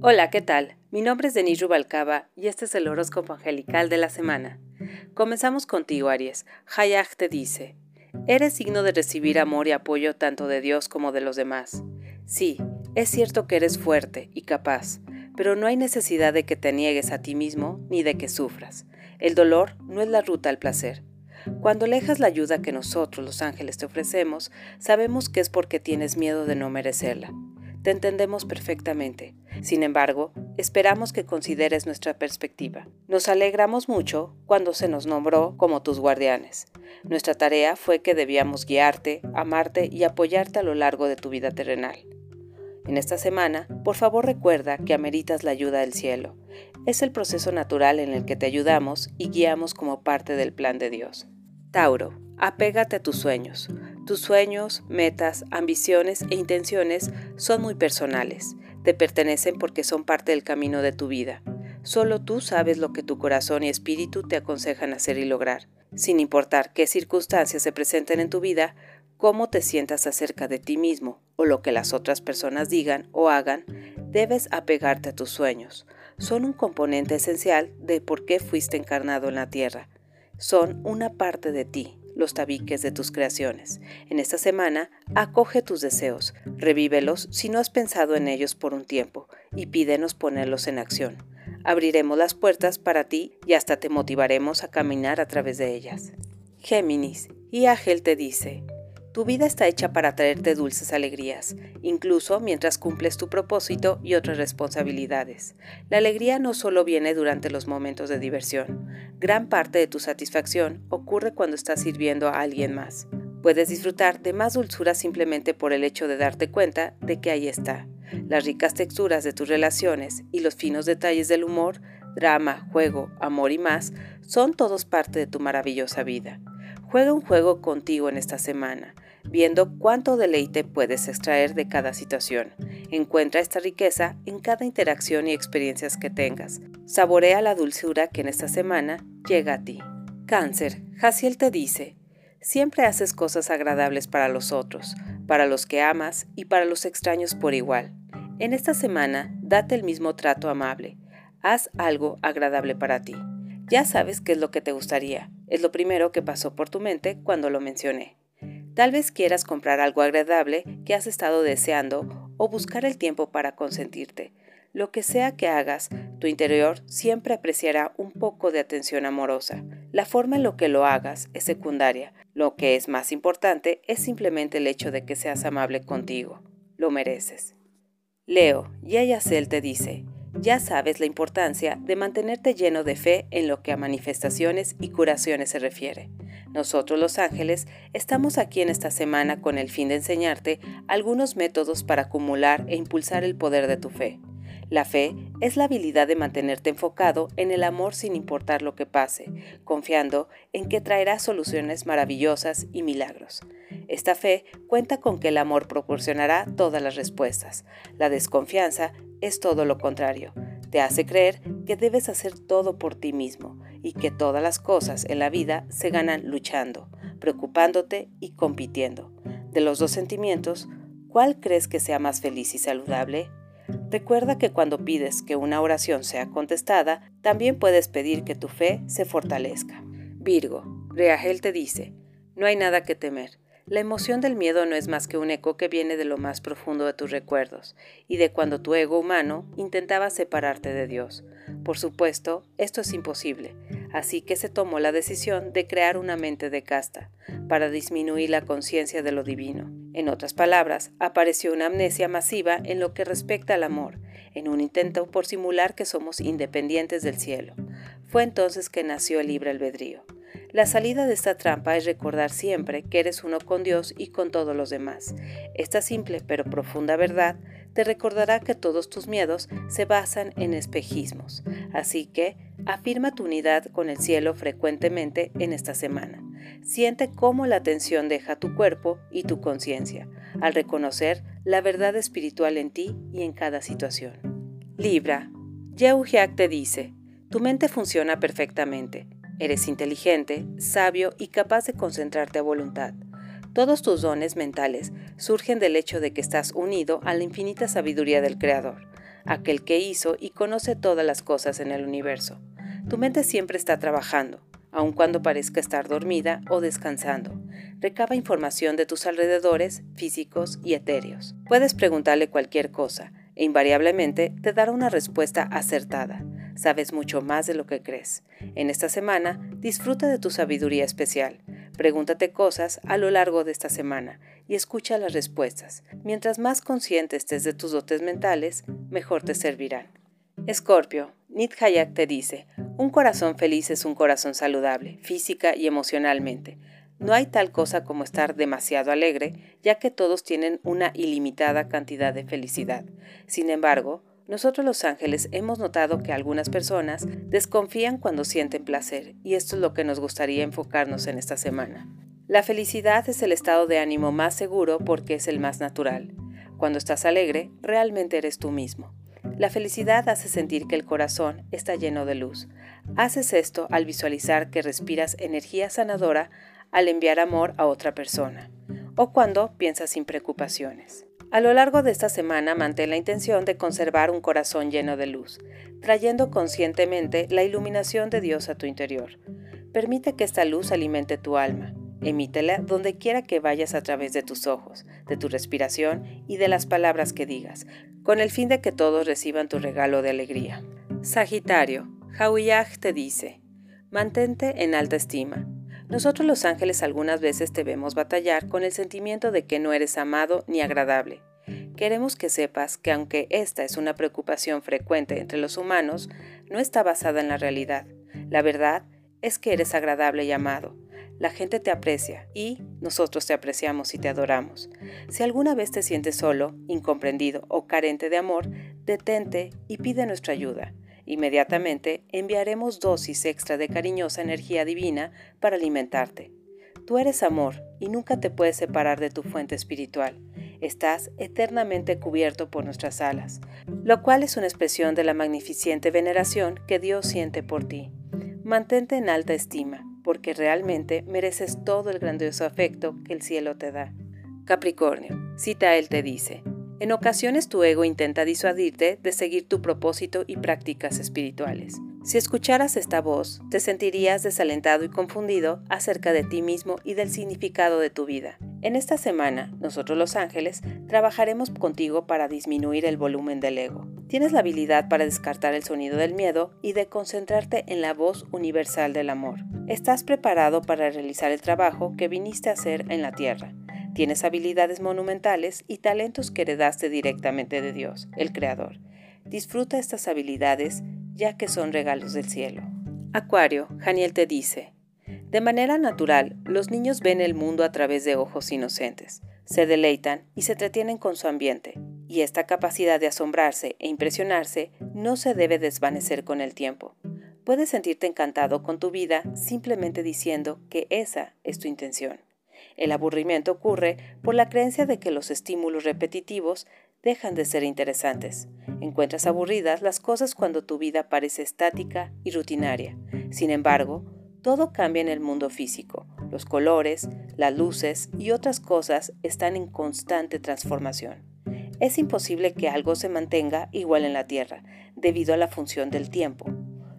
Hola, ¿qué tal? Mi nombre es Denis Rubalcaba y este es el horóscopo angelical de la semana. Comenzamos contigo, Aries. Hayag te dice, eres signo de recibir amor y apoyo tanto de Dios como de los demás. Sí, es cierto que eres fuerte y capaz, pero no hay necesidad de que te niegues a ti mismo ni de que sufras. El dolor no es la ruta al placer. Cuando alejas la ayuda que nosotros los ángeles te ofrecemos, sabemos que es porque tienes miedo de no merecerla. Te entendemos perfectamente. Sin embargo, esperamos que consideres nuestra perspectiva. Nos alegramos mucho cuando se nos nombró como tus guardianes. Nuestra tarea fue que debíamos guiarte, amarte y apoyarte a lo largo de tu vida terrenal. En esta semana, por favor recuerda que ameritas la ayuda del cielo. Es el proceso natural en el que te ayudamos y guiamos como parte del plan de Dios. Tauro, apégate a tus sueños. Tus sueños, metas, ambiciones e intenciones son muy personales. Te pertenecen porque son parte del camino de tu vida. Solo tú sabes lo que tu corazón y espíritu te aconsejan hacer y lograr. Sin importar qué circunstancias se presenten en tu vida, cómo te sientas acerca de ti mismo o lo que las otras personas digan o hagan, debes apegarte a tus sueños. Son un componente esencial de por qué fuiste encarnado en la tierra. Son una parte de ti, los tabiques de tus creaciones. En esta semana, acoge tus deseos, revívelos si no has pensado en ellos por un tiempo y pídenos ponerlos en acción. Abriremos las puertas para ti y hasta te motivaremos a caminar a través de ellas. Géminis, y Ángel te dice, tu vida está hecha para traerte dulces alegrías, incluso mientras cumples tu propósito y otras responsabilidades. La alegría no solo viene durante los momentos de diversión. Gran parte de tu satisfacción ocurre cuando estás sirviendo a alguien más. Puedes disfrutar de más dulzura simplemente por el hecho de darte cuenta de que ahí está. Las ricas texturas de tus relaciones y los finos detalles del humor, drama, juego, amor y más son todos parte de tu maravillosa vida. Juega un juego contigo en esta semana viendo cuánto deleite puedes extraer de cada situación. Encuentra esta riqueza en cada interacción y experiencias que tengas. Saborea la dulzura que en esta semana llega a ti. Cáncer, Jaciel te dice, siempre haces cosas agradables para los otros, para los que amas y para los extraños por igual. En esta semana, date el mismo trato amable. Haz algo agradable para ti. Ya sabes qué es lo que te gustaría. Es lo primero que pasó por tu mente cuando lo mencioné. Tal vez quieras comprar algo agradable que has estado deseando o buscar el tiempo para consentirte. Lo que sea que hagas, tu interior siempre apreciará un poco de atención amorosa. La forma en lo que lo hagas es secundaria. Lo que es más importante es simplemente el hecho de que seas amable contigo. Lo mereces. Leo, Yayacel te dice, ya sabes la importancia de mantenerte lleno de fe en lo que a manifestaciones y curaciones se refiere. Nosotros los ángeles estamos aquí en esta semana con el fin de enseñarte algunos métodos para acumular e impulsar el poder de tu fe. La fe es la habilidad de mantenerte enfocado en el amor sin importar lo que pase, confiando en que traerá soluciones maravillosas y milagros. Esta fe cuenta con que el amor proporcionará todas las respuestas. La desconfianza es todo lo contrario. Te hace creer que debes hacer todo por ti mismo y que todas las cosas en la vida se ganan luchando, preocupándote y compitiendo. De los dos sentimientos, ¿cuál crees que sea más feliz y saludable? Recuerda que cuando pides que una oración sea contestada, también puedes pedir que tu fe se fortalezca. Virgo, Reagel te dice, no hay nada que temer. La emoción del miedo no es más que un eco que viene de lo más profundo de tus recuerdos y de cuando tu ego humano intentaba separarte de Dios. Por supuesto, esto es imposible, así que se tomó la decisión de crear una mente de casta para disminuir la conciencia de lo divino. En otras palabras, apareció una amnesia masiva en lo que respecta al amor, en un intento por simular que somos independientes del cielo. Fue entonces que nació el libre albedrío. La salida de esta trampa es recordar siempre que eres uno con Dios y con todos los demás. Esta simple pero profunda verdad te recordará que todos tus miedos se basan en espejismos. Así que afirma tu unidad con el cielo frecuentemente en esta semana. Siente cómo la tensión deja tu cuerpo y tu conciencia al reconocer la verdad espiritual en ti y en cada situación. Libra, Yehujiak te dice, tu mente funciona perfectamente Eres inteligente, sabio y capaz de concentrarte a voluntad. Todos tus dones mentales surgen del hecho de que estás unido a la infinita sabiduría del Creador. aquel que hizo y conoce todas las cosas en el universo. Tu mente siempre está trabajando, aun cuando parezca estar dormida o descansando. Recaba información de tus alrededores físicos y etéreos. Puedes preguntarle cualquier cosa e invariablemente te dará una respuesta acertada. Sabes mucho más de lo que crees. En esta semana, disfruta de tu sabiduría especial. Pregúntate cosas a lo largo de esta semana y escucha las respuestas. Mientras más consciente estés de tus dotes mentales, mejor te servirán. Escorpio, Nid Hayak te dice, un corazón feliz es un corazón saludable, física y emocionalmente. No hay tal cosa como estar demasiado alegre, ya que todos tienen una ilimitada cantidad de felicidad. Sin embargo, nosotros los ángeles hemos notado que algunas personas desconfían cuando sienten placer, y esto es lo que nos gustaría enfocarnos en esta semana. La felicidad es el estado de ánimo más seguro porque es el más natural. Cuando estás alegre, realmente eres tú mismo. La felicidad hace sentir que el corazón está lleno de luz. Haces esto al visualizar que respiras energía sanadora al enviar amor a otra persona o cuando piensas sin preocupaciones. A lo largo de esta semana mantén la intención de conservar un corazón lleno de luz, trayendo conscientemente la iluminación de Dios a tu interior. Permite que esta luz alimente tu alma. Emítela donde quiera que vayas a través de tus ojos, de tu respiración y de las palabras que digas, con el fin de que todos reciban tu regalo de alegría. Sagitario, Hauyaj te dice, mantente en alta estima, nosotros los ángeles algunas veces te vemos batallar con el sentimiento de que no eres amado ni agradable. Queremos que sepas que aunque esta es una preocupación frecuente entre los humanos, no está basada en la realidad. La verdad es que eres agradable y amado. La gente te aprecia y nosotros te apreciamos y te adoramos. Si alguna vez te sientes solo, incomprendido o carente de amor, detente y pide nuestra ayuda. Inmediatamente enviaremos dosis extra de cariñosa energía divina para alimentarte. Tú eres amor y nunca te puedes separar de tu fuente espiritual. Estás eternamente cubierto por nuestras alas, lo cual es una expresión de la magnificente veneración que Dios siente por ti. Mantente en alta estima, porque realmente mereces todo el grandioso afecto que el cielo te da. Capricornio, cita él te dice, en ocasiones tu ego intenta disuadirte de seguir tu propósito y prácticas espirituales. Si escucharas esta voz, te sentirías desalentado y confundido acerca de ti mismo y del significado de tu vida. En esta semana, nosotros los ángeles trabajaremos contigo para disminuir el volumen del ego. Tienes la habilidad para descartar el sonido del miedo y de concentrarte en la voz universal del amor. Estás preparado para realizar el trabajo que viniste a hacer en la tierra Tienes habilidades monumentales y talentos que heredaste directamente de Dios, el Creador. Disfruta estas habilidades ya que son regalos del cielo. Acuario, Janiel te dice, de manera natural, los niños ven el mundo a través de ojos inocentes, se deleitan y se entretienen con su ambiente, y esta capacidad de asombrarse e impresionarse no se debe desvanecer con el tiempo. Puedes sentirte encantado con tu vida simplemente diciendo que esa es tu intención. El aburrimiento ocurre por la creencia de que los estímulos repetitivos dejan de ser interesantes. Encuentras aburridas las cosas cuando tu vida parece estática y rutinaria. Sin embargo, todo cambia en el mundo físico. Los colores, las luces y otras cosas están en constante transformación. Es imposible que algo se mantenga igual en la Tierra, debido a la función del tiempo.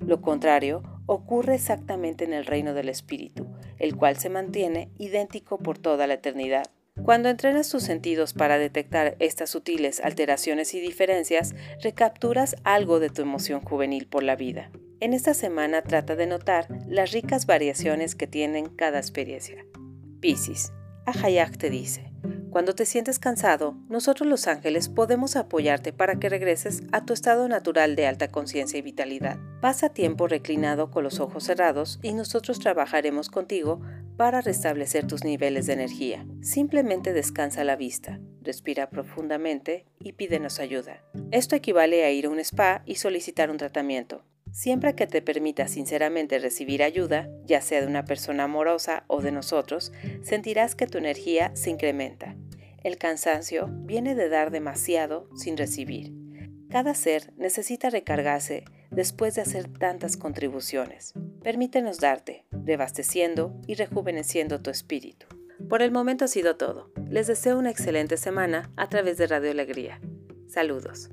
Lo contrario ocurre exactamente en el reino del Espíritu, el cual se mantiene idéntico por toda la eternidad. Cuando entrenas tus sentidos para detectar estas sutiles alteraciones y diferencias, recapturas algo de tu emoción juvenil por la vida. En esta semana trata de notar las ricas variaciones que tienen cada experiencia. Piscis, Ahayak te dice, cuando te sientes cansado, nosotros los ángeles podemos apoyarte para que regreses a tu estado natural de alta conciencia y vitalidad. Pasa tiempo reclinado con los ojos cerrados y nosotros trabajaremos contigo para restablecer tus niveles de energía. Simplemente descansa la vista, respira profundamente y pídenos ayuda. Esto equivale a ir a un spa y solicitar un tratamiento. Siempre que te permita sinceramente recibir ayuda, ya sea de una persona amorosa o de nosotros, sentirás que tu energía se incrementa. El cansancio viene de dar demasiado sin recibir. Cada ser necesita recargarse después de hacer tantas contribuciones. Permítenos darte, rebasteciendo y rejuveneciendo tu espíritu. Por el momento ha sido todo. Les deseo una excelente semana a través de Radio Alegría. Saludos.